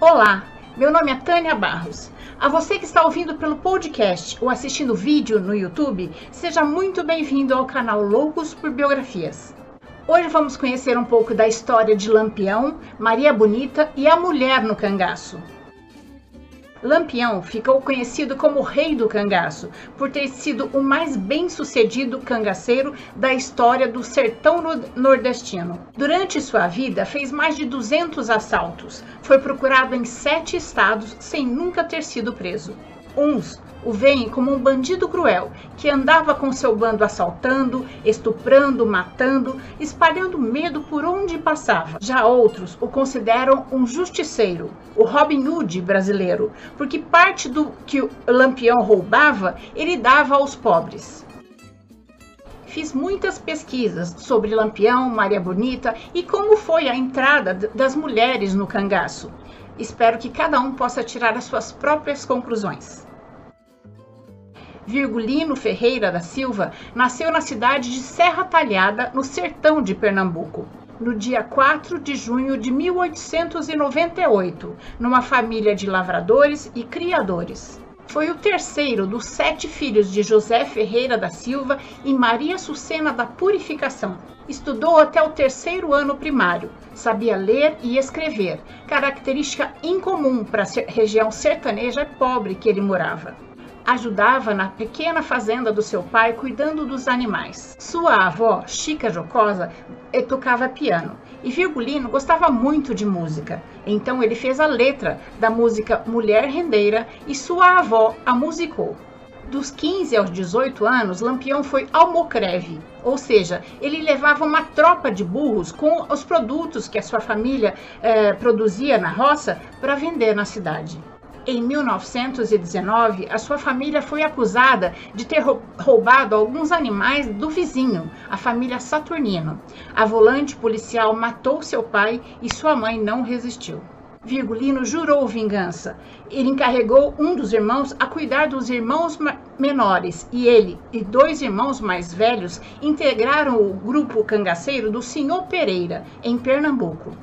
Olá, meu nome é Tânia Barros. A você que está ouvindo pelo podcast ou assistindo vídeo no YouTube, seja muito bem-vindo ao canal Loucos por Biografias. Hoje vamos conhecer um pouco da história de Lampião, Maria Bonita e a mulher no cangaço. Lampião ficou conhecido como Rei do Cangaço, por ter sido o mais bem-sucedido cangaceiro da história do sertão nordestino. Durante sua vida, fez mais de 200 assaltos. Foi procurado em sete estados sem nunca ter sido preso. Uns o veem como um bandido cruel que andava com seu bando assaltando, estuprando, matando, espalhando medo por onde passava. Já outros o consideram um justiceiro, o Robin Hood brasileiro, porque parte do que o Lampião roubava ele dava aos pobres. Fiz muitas pesquisas sobre Lampião, Maria Bonita e como foi a entrada das mulheres no cangaço. Espero que cada um possa tirar as suas próprias conclusões. Virgulino Ferreira da Silva nasceu na cidade de Serra Talhada, no sertão de Pernambuco, no dia 4 de junho de 1898, numa família de lavradores e criadores. Foi o terceiro dos sete filhos de José Ferreira da Silva e Maria Sucena da Purificação. Estudou até o terceiro ano primário, sabia ler e escrever, característica incomum para a região sertaneja pobre que ele morava ajudava na pequena fazenda do seu pai cuidando dos animais. Sua avó, Chica Jocosa, eh, tocava piano e Virgulino gostava muito de música. Então ele fez a letra da música Mulher Rendeira e sua avó a musicou. Dos 15 aos 18 anos, Lampião foi almocreve, ou seja, ele levava uma tropa de burros com os produtos que a sua família eh, produzia na roça para vender na cidade. Em 1919, a sua família foi acusada de ter roubado alguns animais do vizinho, a família Saturnino. A volante policial matou seu pai e sua mãe não resistiu. Virgulino jurou vingança. Ele encarregou um dos irmãos a cuidar dos irmãos menores e ele e dois irmãos mais velhos integraram o grupo cangaceiro do Senhor Pereira, em Pernambuco.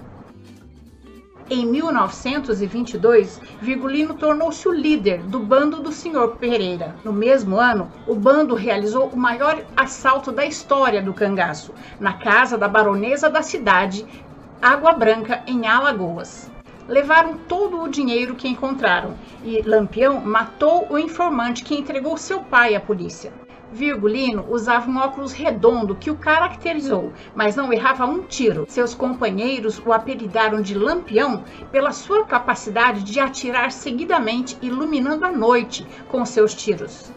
Em 1922, Virgulino tornou-se o líder do bando do Sr. Pereira. No mesmo ano, o bando realizou o maior assalto da história do cangaço, na casa da baronesa da cidade, Água Branca, em Alagoas. Levaram todo o dinheiro que encontraram e Lampião matou o informante que entregou seu pai à polícia. Virgulino usava um óculos redondo que o caracterizou, mas não errava um tiro. Seus companheiros o apelidaram de Lampião pela sua capacidade de atirar seguidamente, iluminando a noite com seus tiros.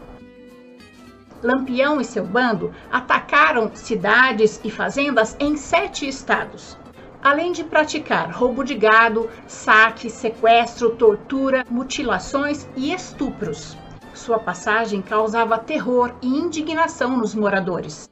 Lampião e seu bando atacaram cidades e fazendas em sete estados. Além de praticar roubo de gado, saque, sequestro, tortura, mutilações e estupros. Sua passagem causava terror e indignação nos moradores.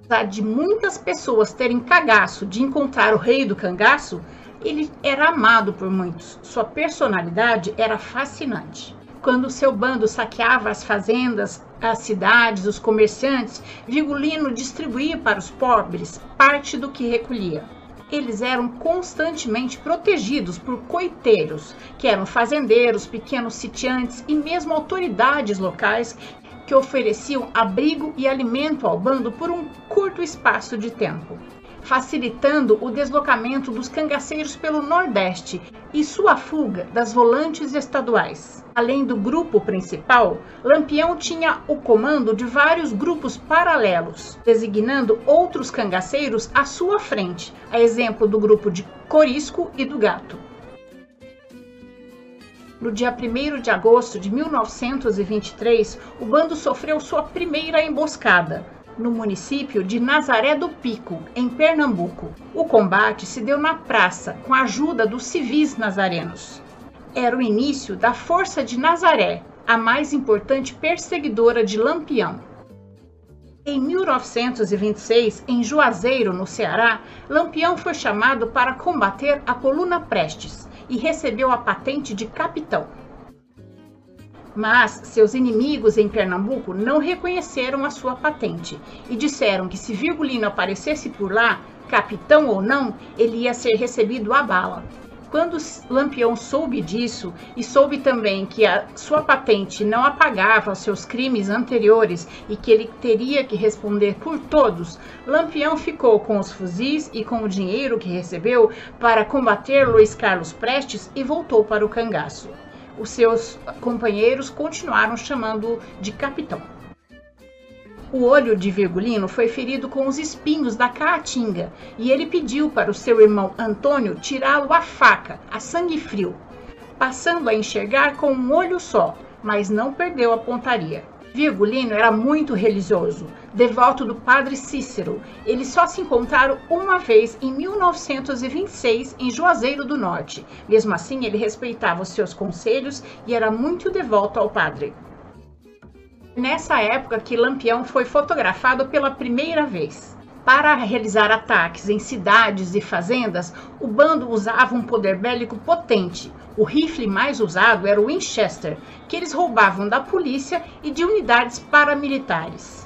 Apesar de muitas pessoas terem cagaço de encontrar o rei do cangaço, ele era amado por muitos. Sua personalidade era fascinante. Quando seu bando saqueava as fazendas, as cidades, os comerciantes, Vigulino distribuía para os pobres parte do que recolhia eles eram constantemente protegidos por coiteiros, que eram fazendeiros, pequenos sitiantes e mesmo autoridades locais que ofereciam abrigo e alimento ao bando por um curto espaço de tempo facilitando o deslocamento dos cangaceiros pelo Nordeste e sua fuga das volantes estaduais. Além do grupo principal, Lampião tinha o comando de vários grupos paralelos, designando outros cangaceiros à sua frente, a exemplo do grupo de Corisco e do Gato. No dia 1 de agosto de 1923, o bando sofreu sua primeira emboscada, no município de Nazaré do Pico, em Pernambuco. O combate se deu na praça com a ajuda dos civis nazarenos. Era o início da Força de Nazaré, a mais importante perseguidora de Lampião. Em 1926, em Juazeiro, no Ceará, Lampião foi chamado para combater a coluna Prestes e recebeu a patente de capitão. Mas seus inimigos em Pernambuco não reconheceram a sua patente e disseram que se Virgulino aparecesse por lá, capitão ou não, ele ia ser recebido a bala. Quando Lampião soube disso e soube também que a sua patente não apagava seus crimes anteriores e que ele teria que responder por todos, Lampião ficou com os fuzis e com o dinheiro que recebeu para combater Luiz Carlos Prestes e voltou para o cangaço. Os seus companheiros continuaram chamando de capitão. O olho de Virgulino foi ferido com os espinhos da caatinga e ele pediu para o seu irmão Antônio tirá-lo à faca, a sangue frio, passando a enxergar com um olho só, mas não perdeu a pontaria. Virgulino era muito religioso, devoto do padre Cícero. Eles só se encontraram uma vez em 1926 em Juazeiro do Norte. Mesmo assim, ele respeitava os seus conselhos e era muito devoto ao padre nessa época que Lampião foi fotografado pela primeira vez. Para realizar ataques em cidades e fazendas, o bando usava um poder bélico potente. O rifle mais usado era o Winchester, que eles roubavam da polícia e de unidades paramilitares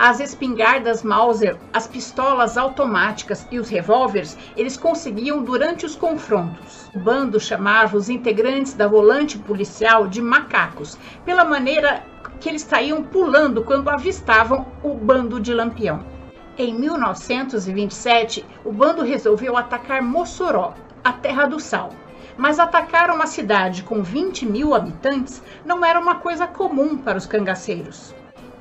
as espingardas Mauser, as pistolas automáticas e os revólveres eles conseguiam durante os confrontos. O bando chamava os integrantes da volante policial de macacos, pela maneira que eles saíam pulando quando avistavam o bando de Lampião. Em 1927, o bando resolveu atacar Mossoró, a terra do sal. Mas atacar uma cidade com 20 mil habitantes não era uma coisa comum para os cangaceiros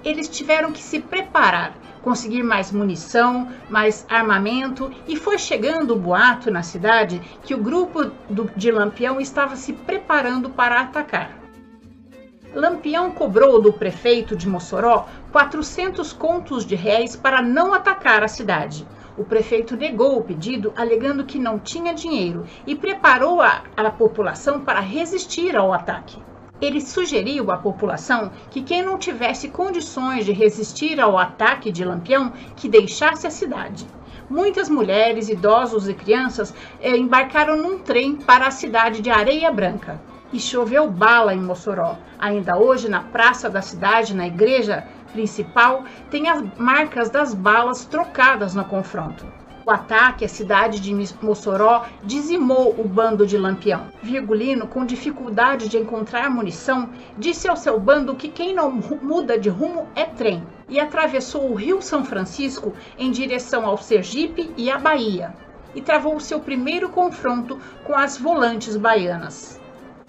eles tiveram que se preparar, conseguir mais munição, mais armamento, e foi chegando o boato na cidade que o grupo do, de Lampião estava se preparando para atacar. Lampião cobrou do prefeito de Mossoró 400 contos de réis para não atacar a cidade. O prefeito negou o pedido, alegando que não tinha dinheiro, e preparou a, a população para resistir ao ataque. Ele sugeriu à população que quem não tivesse condições de resistir ao ataque de Lampião, que deixasse a cidade. Muitas mulheres, idosos e crianças eh, embarcaram num trem para a cidade de Areia Branca. E choveu bala em Mossoró. Ainda hoje, na praça da cidade, na igreja principal, tem as marcas das balas trocadas no confronto. O ataque à cidade de Mossoró dizimou o bando de Lampião. Virgulino, com dificuldade de encontrar munição, disse ao seu bando que quem não muda de rumo é trem e atravessou o Rio São Francisco em direção ao Sergipe e à Bahia e travou o seu primeiro confronto com as volantes baianas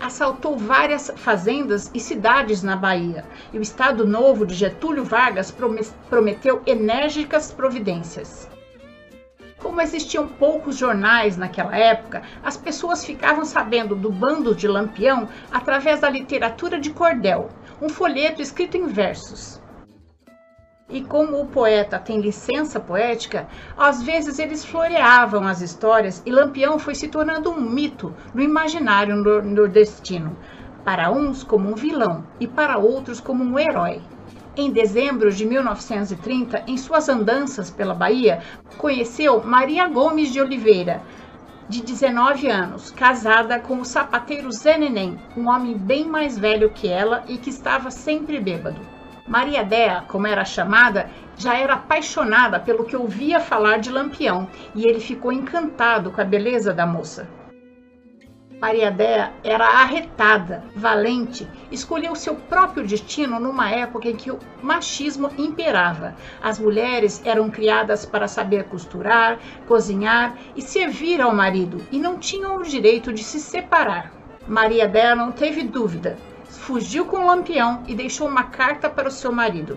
assaltou várias fazendas e cidades na Bahia, e o Estado Novo de Getúlio Vargas prometeu enérgicas providências. Como existiam poucos jornais naquela época, as pessoas ficavam sabendo do bando de Lampião através da literatura de cordel, um folheto escrito em versos. E como o poeta tem licença poética, às vezes eles floreavam as histórias e Lampião foi se tornando um mito no imaginário nordestino, para uns como um vilão e para outros como um herói. Em dezembro de 1930, em suas andanças pela Bahia, conheceu Maria Gomes de Oliveira, de 19 anos, casada com o sapateiro Zé Neném, um homem bem mais velho que ela e que estava sempre bêbado. Maria Dea, como era chamada, já era apaixonada pelo que ouvia falar de Lampião e ele ficou encantado com a beleza da moça. Maria Dea era arretada, valente, escolheu seu próprio destino numa época em que o machismo imperava. As mulheres eram criadas para saber costurar, cozinhar e servir ao marido e não tinham o direito de se separar. Maria Dea não teve dúvida, fugiu com o lampião e deixou uma carta para o seu marido.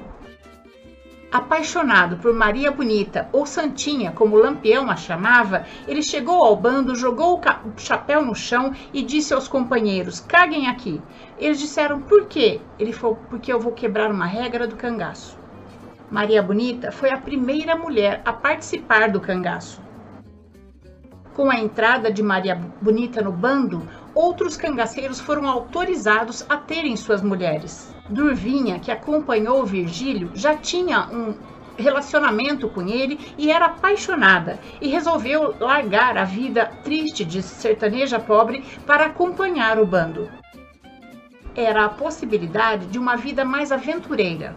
Apaixonado por Maria Bonita, ou Santinha, como Lampião a chamava, ele chegou ao bando, jogou o chapéu no chão e disse aos companheiros: Caguem aqui. Eles disseram: Por quê? Ele falou: Porque eu vou quebrar uma regra do cangaço. Maria Bonita foi a primeira mulher a participar do cangaço. Com a entrada de Maria Bonita no bando, outros cangaceiros foram autorizados a terem suas mulheres. Durvinha, que acompanhou Virgílio, já tinha um relacionamento com ele e era apaixonada e resolveu largar a vida triste de sertaneja pobre para acompanhar o bando. Era a possibilidade de uma vida mais aventureira.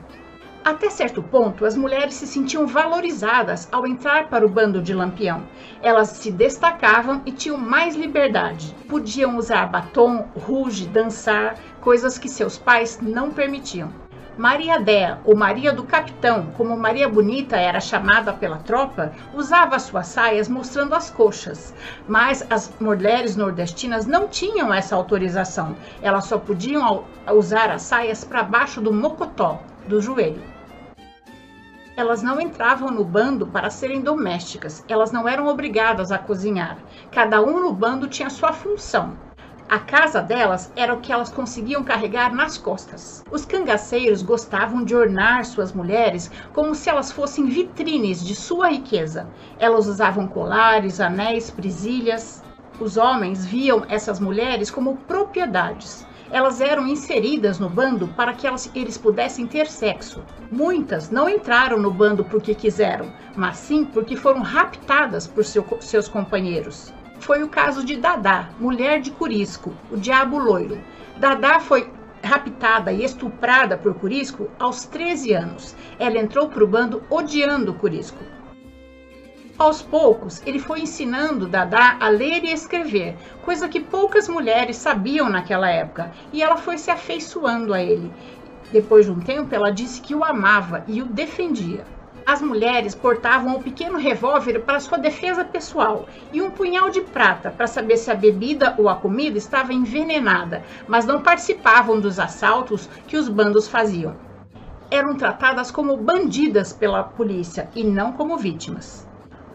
Até certo ponto, as mulheres se sentiam valorizadas ao entrar para o bando de Lampião. Elas se destacavam e tinham mais liberdade. Podiam usar batom, ruge, dançar, coisas que seus pais não permitiam. Maria Dea, ou Maria do Capitão, como Maria Bonita era chamada pela tropa, usava suas saias mostrando as coxas, mas as mulheres nordestinas não tinham essa autorização. Elas só podiam usar as saias para baixo do mocotó, do joelho. Elas não entravam no bando para serem domésticas, elas não eram obrigadas a cozinhar. Cada um no bando tinha sua função. A casa delas era o que elas conseguiam carregar nas costas. Os cangaceiros gostavam de ornar suas mulheres como se elas fossem vitrines de sua riqueza. Elas usavam colares, anéis, presilhas. Os homens viam essas mulheres como propriedades. Elas eram inseridas no bando para que elas, eles pudessem ter sexo. Muitas não entraram no bando porque quiseram, mas sim porque foram raptadas por seu, seus companheiros foi o caso de Dadá, mulher de Curisco, o diabo loiro. Dadá foi raptada e estuprada por Curisco aos 13 anos. Ela entrou para o bando odiando Curisco. Aos poucos, ele foi ensinando Dadá a ler e escrever, coisa que poucas mulheres sabiam naquela época, e ela foi se afeiçoando a ele. Depois de um tempo, ela disse que o amava e o defendia. As mulheres portavam um pequeno revólver para sua defesa pessoal e um punhal de prata para saber se a bebida ou a comida estava envenenada, mas não participavam dos assaltos que os bandos faziam. Eram tratadas como bandidas pela polícia e não como vítimas.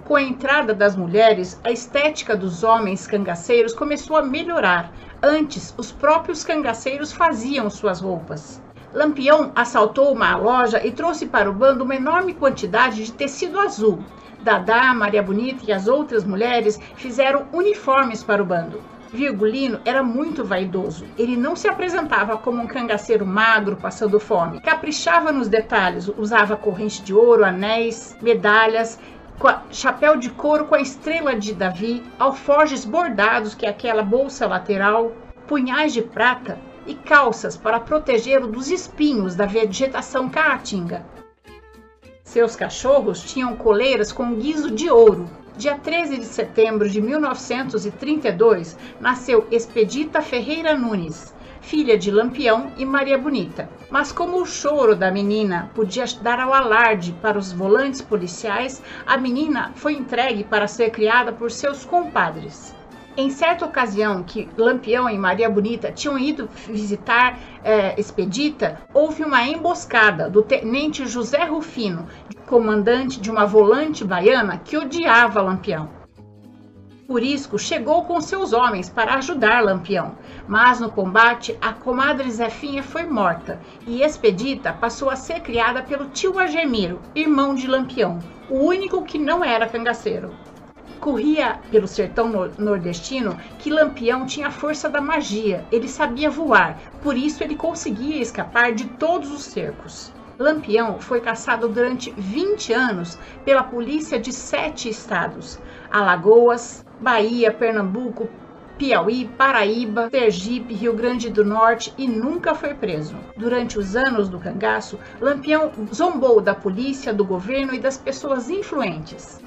Com a entrada das mulheres, a estética dos homens cangaceiros começou a melhorar. Antes, os próprios cangaceiros faziam suas roupas. Lampião assaltou uma loja e trouxe para o bando uma enorme quantidade de tecido azul. Dadá, Maria Bonita e as outras mulheres fizeram uniformes para o bando. Virgulino era muito vaidoso. Ele não se apresentava como um cangaceiro magro passando fome. Caprichava nos detalhes, usava corrente de ouro, anéis, medalhas, chapéu de couro com a estrela de Davi, alforjes bordados, que é aquela bolsa lateral, punhais de prata, e calças para protegê-lo dos espinhos da vegetação caatinga. Seus cachorros tinham coleiras com guiso de ouro. Dia 13 de setembro de 1932, nasceu Expedita Ferreira Nunes, filha de Lampião e Maria Bonita. Mas como o choro da menina podia dar ao alarde para os volantes policiais, a menina foi entregue para ser criada por seus compadres. Em certa ocasião que Lampião e Maria Bonita tinham ido visitar é, Expedita, houve uma emboscada do tenente José Rufino, comandante de uma volante baiana que odiava Lampião. Purisco chegou com seus homens para ajudar Lampião, mas no combate a comadre Zefinha foi morta e Expedita passou a ser criada pelo tio Agemiro, irmão de Lampião, o único que não era cangaceiro corria pelo sertão nordestino que Lampião tinha a força da magia. Ele sabia voar, por isso ele conseguia escapar de todos os cercos. Lampião foi caçado durante 20 anos pela polícia de sete estados: Alagoas, Bahia, Pernambuco, Piauí, Paraíba, Sergipe, Rio Grande do Norte e nunca foi preso. Durante os anos do cangaço, Lampião zombou da polícia, do governo e das pessoas influentes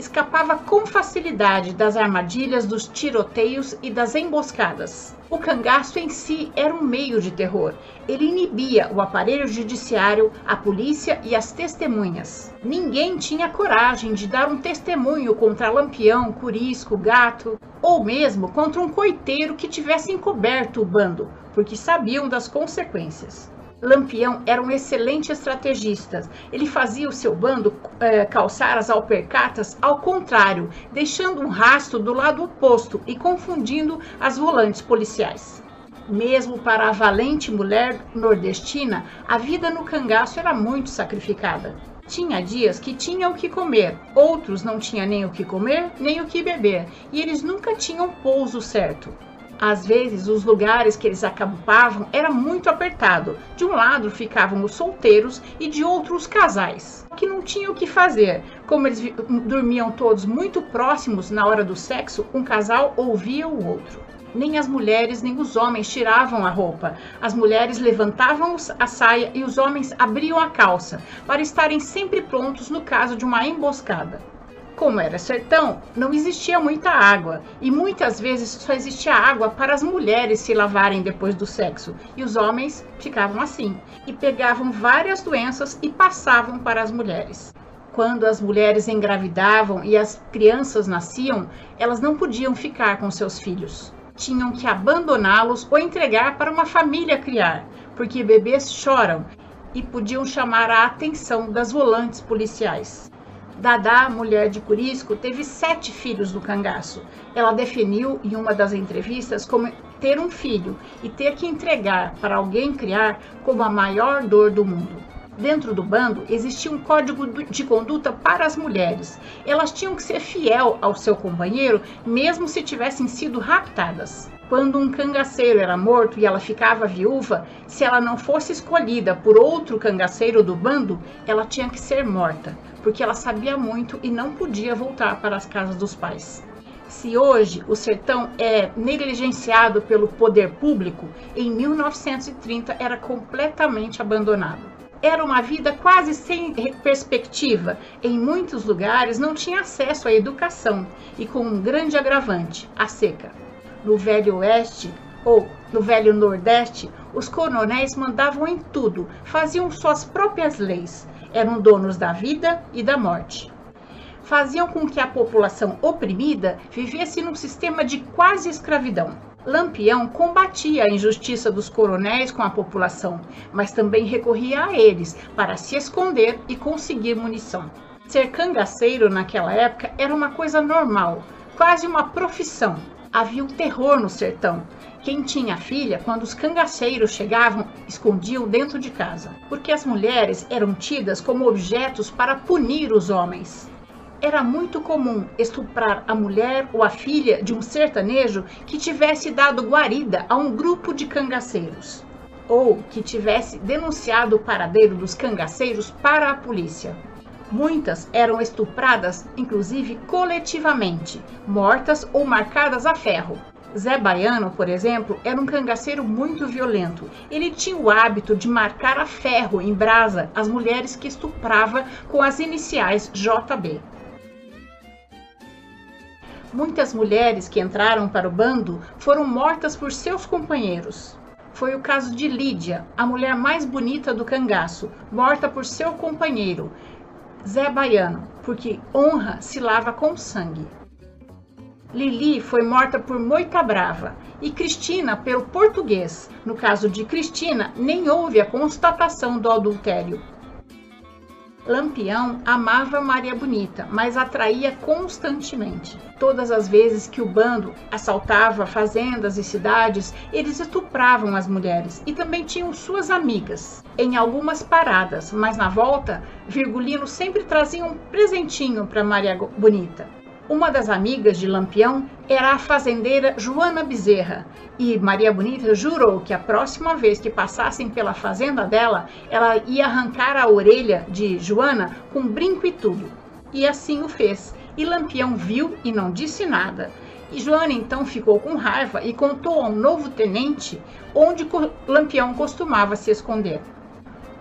escapava com facilidade das armadilhas, dos tiroteios e das emboscadas. O cangaço em si era um meio de terror. Ele inibia o aparelho judiciário, a polícia e as testemunhas. Ninguém tinha coragem de dar um testemunho contra Lampião, Curisco, Gato, ou mesmo contra um coiteiro que tivesse encoberto o bando, porque sabiam das consequências. Lampião era um excelente estrategista. Ele fazia o seu bando é, calçar as alpercatas ao contrário, deixando um rastro do lado oposto e confundindo as volantes policiais. Mesmo para a valente mulher nordestina, a vida no cangaço era muito sacrificada. Tinha dias que tinham o que comer, outros não tinham nem o que comer, nem o que beber, e eles nunca tinham pouso certo. Às vezes, os lugares que eles acampavam era muito apertado. De um lado ficavam os solteiros e de outro os casais, que não tinham o que fazer. Como eles dormiam todos muito próximos na hora do sexo, um casal ouvia o outro. Nem as mulheres nem os homens tiravam a roupa. As mulheres levantavam a saia e os homens abriam a calça, para estarem sempre prontos no caso de uma emboscada. Como era sertão, não existia muita água e muitas vezes só existia água para as mulheres se lavarem depois do sexo, e os homens ficavam assim e pegavam várias doenças e passavam para as mulheres quando as mulheres engravidavam e as crianças nasciam, elas não podiam ficar com seus filhos. Tinham que abandoná-los ou entregar para uma família criar, porque bebês choram e podiam chamar a atenção das volantes policiais. Dadá, mulher de Curisco, teve sete filhos do cangaço. Ela definiu em uma das entrevistas como ter um filho e ter que entregar para alguém criar como a maior dor do mundo dentro do bando existia um código de conduta para as mulheres. Elas tinham que ser fiel ao seu companheiro, mesmo se tivessem sido raptadas. Quando um cangaceiro era morto e ela ficava viúva, se ela não fosse escolhida por outro cangaceiro do bando, ela tinha que ser morta, porque ela sabia muito e não podia voltar para as casas dos pais. Se hoje o sertão é negligenciado pelo poder público, em 1930 era completamente abandonado. Era uma vida quase sem perspectiva. Em muitos lugares não tinha acesso à educação e com um grande agravante, a seca. No Velho Oeste ou no Velho Nordeste, os coronéis mandavam em tudo, faziam suas próprias leis, eram donos da vida e da morte. Faziam com que a população oprimida vivesse num sistema de quase escravidão. Lampião combatia a injustiça dos coronéis com a população, mas também recorria a eles para se esconder e conseguir munição. Ser cangaceiro naquela época era uma coisa normal, quase uma profissão. Havia um terror no sertão. Quem tinha filha, quando os cangaceiros chegavam, escondiam dentro de casa, porque as mulheres eram tidas como objetos para punir os homens era muito comum estuprar a mulher ou a filha de um sertanejo que tivesse dado guarida a um grupo de cangaceiros ou que tivesse denunciado o paradeiro dos cangaceiros para a polícia. Muitas eram estupradas, inclusive coletivamente, mortas ou marcadas a ferro. Zé Baiano, por exemplo, era um cangaceiro muito violento. Ele tinha o hábito de marcar a ferro em brasa as mulheres que estuprava com as iniciais JB. Muitas mulheres que entraram para o bando foram mortas por seus companheiros. Foi o caso de Lídia, a mulher mais bonita do cangaço, morta por seu companheiro, Zé Baiano, porque honra se lava com sangue. Lili foi morta por Moita Brava e Cristina pelo português. No caso de Cristina, nem houve a constatação do adultério. Lampião amava Maria Bonita, mas atraía constantemente. Todas as vezes que o bando assaltava fazendas e cidades, eles estupravam as mulheres e também tinham suas amigas em algumas paradas, mas na volta, Virgulino sempre trazia um presentinho para Maria Bonita. Uma das amigas de Lampião era a fazendeira Joana Bezerra, e Maria Bonita jurou que a próxima vez que passassem pela fazenda dela, ela ia arrancar a orelha de Joana com brinco e tudo. E assim o fez. E Lampião viu e não disse nada. E Joana então ficou com raiva e contou ao novo tenente onde Lampião costumava se esconder.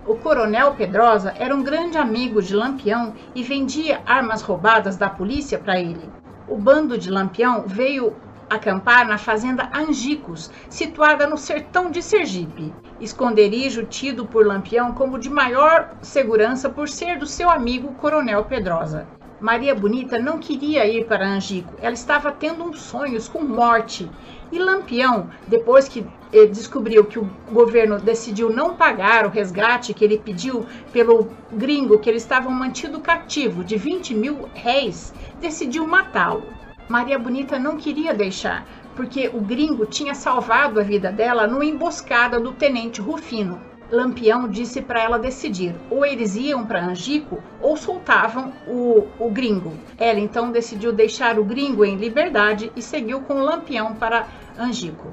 O coronel Pedrosa era um grande amigo de Lampião e vendia armas roubadas da polícia para ele. O bando de Lampião veio acampar na fazenda Angicos, situada no sertão de Sergipe, esconderijo tido por Lampião como de maior segurança por ser do seu amigo Coronel Pedrosa. Maria Bonita não queria ir para Angico, ela estava tendo uns sonhos com morte. E Lampião, depois que descobriu que o governo decidiu não pagar o resgate que ele pediu pelo gringo que eles estavam mantido cativo de 20 mil réis, decidiu matá-lo. Maria Bonita não queria deixar, porque o gringo tinha salvado a vida dela numa emboscada do tenente Rufino. Lampião disse para ela decidir: ou eles iam para Angico ou soltavam o, o gringo. Ela então decidiu deixar o gringo em liberdade e seguiu com Lampião para Angico.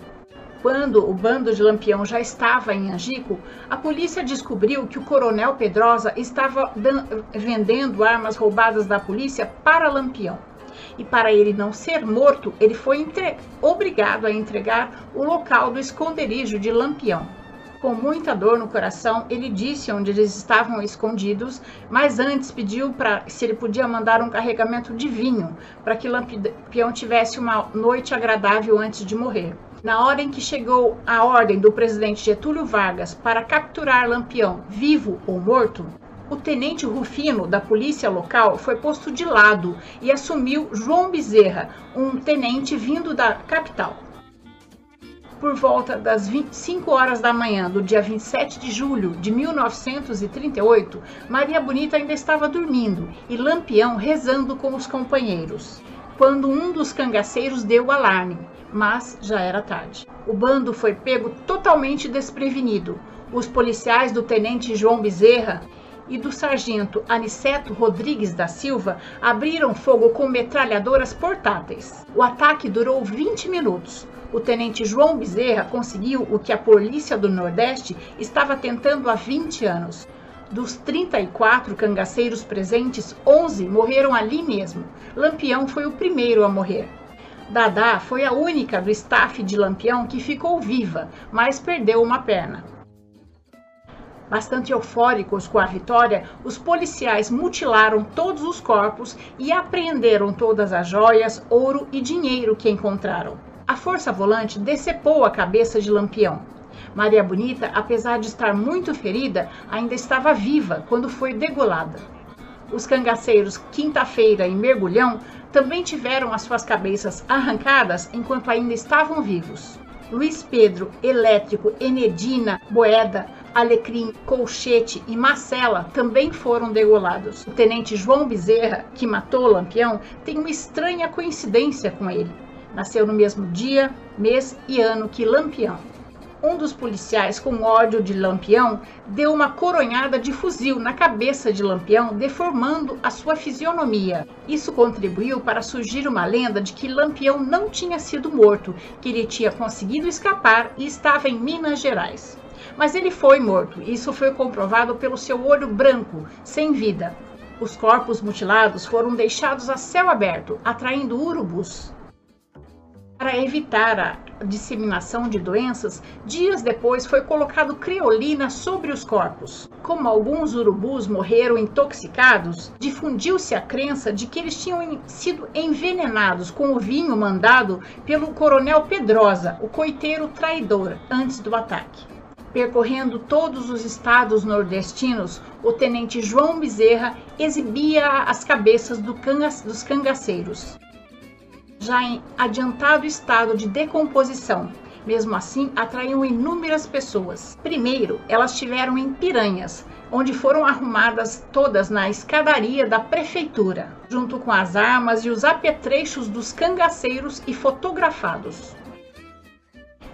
Quando o bando de Lampião já estava em Angico, a polícia descobriu que o coronel Pedrosa estava vendendo armas roubadas da polícia para Lampião. E para ele não ser morto, ele foi obrigado a entregar o local do esconderijo de Lampião. Com muita dor no coração, ele disse onde eles estavam escondidos, mas antes pediu para se ele podia mandar um carregamento de vinho, para que Lampião tivesse uma noite agradável antes de morrer. Na hora em que chegou a ordem do presidente Getúlio Vargas para capturar Lampião, vivo ou morto, o tenente Rufino da polícia local foi posto de lado e assumiu João Bezerra, um tenente vindo da capital. Por volta das 25 horas da manhã do dia 27 de julho de 1938, Maria Bonita ainda estava dormindo e Lampião rezando com os companheiros, quando um dos cangaceiros deu o alarme, mas já era tarde. O bando foi pego totalmente desprevenido. Os policiais do tenente João Bezerra e do sargento Aniceto Rodrigues da Silva abriram fogo com metralhadoras portáteis. O ataque durou 20 minutos. O tenente João Bezerra conseguiu o que a polícia do Nordeste estava tentando há 20 anos. Dos 34 cangaceiros presentes, 11 morreram ali mesmo. Lampião foi o primeiro a morrer. Dadá foi a única do staff de Lampião que ficou viva, mas perdeu uma perna. Bastante eufóricos com a vitória, os policiais mutilaram todos os corpos e apreenderam todas as joias, ouro e dinheiro que encontraram. A força volante decepou a cabeça de Lampião. Maria Bonita, apesar de estar muito ferida, ainda estava viva quando foi degolada. Os cangaceiros Quinta-feira e Mergulhão também tiveram as suas cabeças arrancadas enquanto ainda estavam vivos. Luiz Pedro, Elétrico, Enedina, Boeda, Alecrim, Colchete e Marcela também foram degolados. O tenente João Bezerra, que matou Lampião, tem uma estranha coincidência com ele. Nasceu no mesmo dia, mês e ano que Lampião. Um dos policiais, com ódio de Lampião, deu uma coronhada de fuzil na cabeça de Lampião, deformando a sua fisionomia. Isso contribuiu para surgir uma lenda de que Lampião não tinha sido morto, que ele tinha conseguido escapar e estava em Minas Gerais. Mas ele foi morto. Isso foi comprovado pelo seu olho branco, sem vida. Os corpos mutilados foram deixados a céu aberto, atraindo urubus. Para evitar a disseminação de doenças, dias depois foi colocado criolina sobre os corpos. Como alguns urubus morreram intoxicados, difundiu-se a crença de que eles tinham sido envenenados com o vinho mandado pelo coronel Pedrosa, o coiteiro traidor, antes do ataque. Percorrendo todos os estados nordestinos, o tenente João Bezerra exibia as cabeças do dos cangaceiros, já em adiantado estado de decomposição. Mesmo assim, atraíam inúmeras pessoas. Primeiro, elas tiveram em Piranhas, onde foram arrumadas todas na escadaria da prefeitura, junto com as armas e os apetrechos dos cangaceiros e fotografados.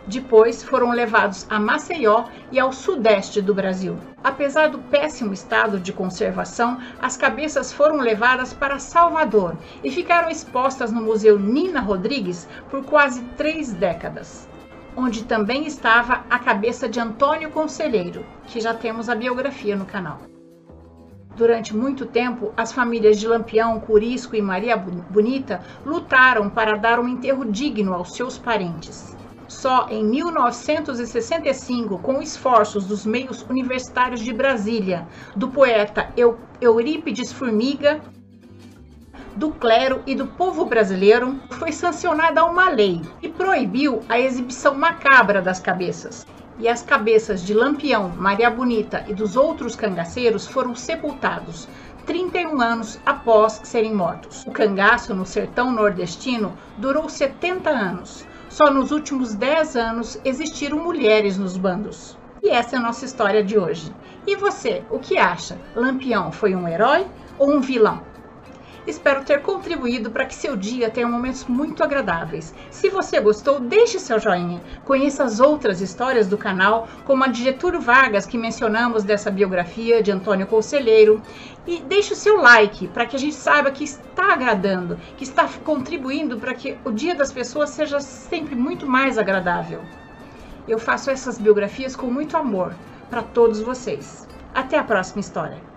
Depois foram levados a Maceió e ao sudeste do Brasil. Apesar do péssimo estado de conservação, as cabeças foram levadas para Salvador e ficaram expostas no Museu Nina Rodrigues por quase três décadas, onde também estava a cabeça de Antônio Conselheiro, que já temos a biografia no canal. Durante muito tempo, as famílias de Lampião, Curisco e Maria Bonita lutaram para dar um enterro digno aos seus parentes. Só em 1965, com esforços dos meios universitários de Brasília, do poeta Eurípides Formiga, do clero e do povo brasileiro, foi sancionada uma lei que proibiu a exibição macabra das cabeças. E as cabeças de Lampião, Maria Bonita e dos outros cangaceiros foram sepultados 31 anos após serem mortos. O cangaço no sertão nordestino durou 70 anos só nos últimos 10 anos existiram mulheres nos bandos. E essa é a nossa história de hoje. E você, o que acha? Lampião foi um herói ou um vilão? Espero ter contribuído para que seu dia tenha momentos muito agradáveis. Se você gostou, deixe seu joinha. Conheça as outras histórias do canal, como a de Getúlio Vargas, que mencionamos dessa biografia de Antônio Conselheiro. E deixe o seu like para que a gente saiba que está agradando, que está contribuindo para que o dia das pessoas seja sempre muito mais agradável. Eu faço essas biografias com muito amor para todos vocês. Até a próxima história.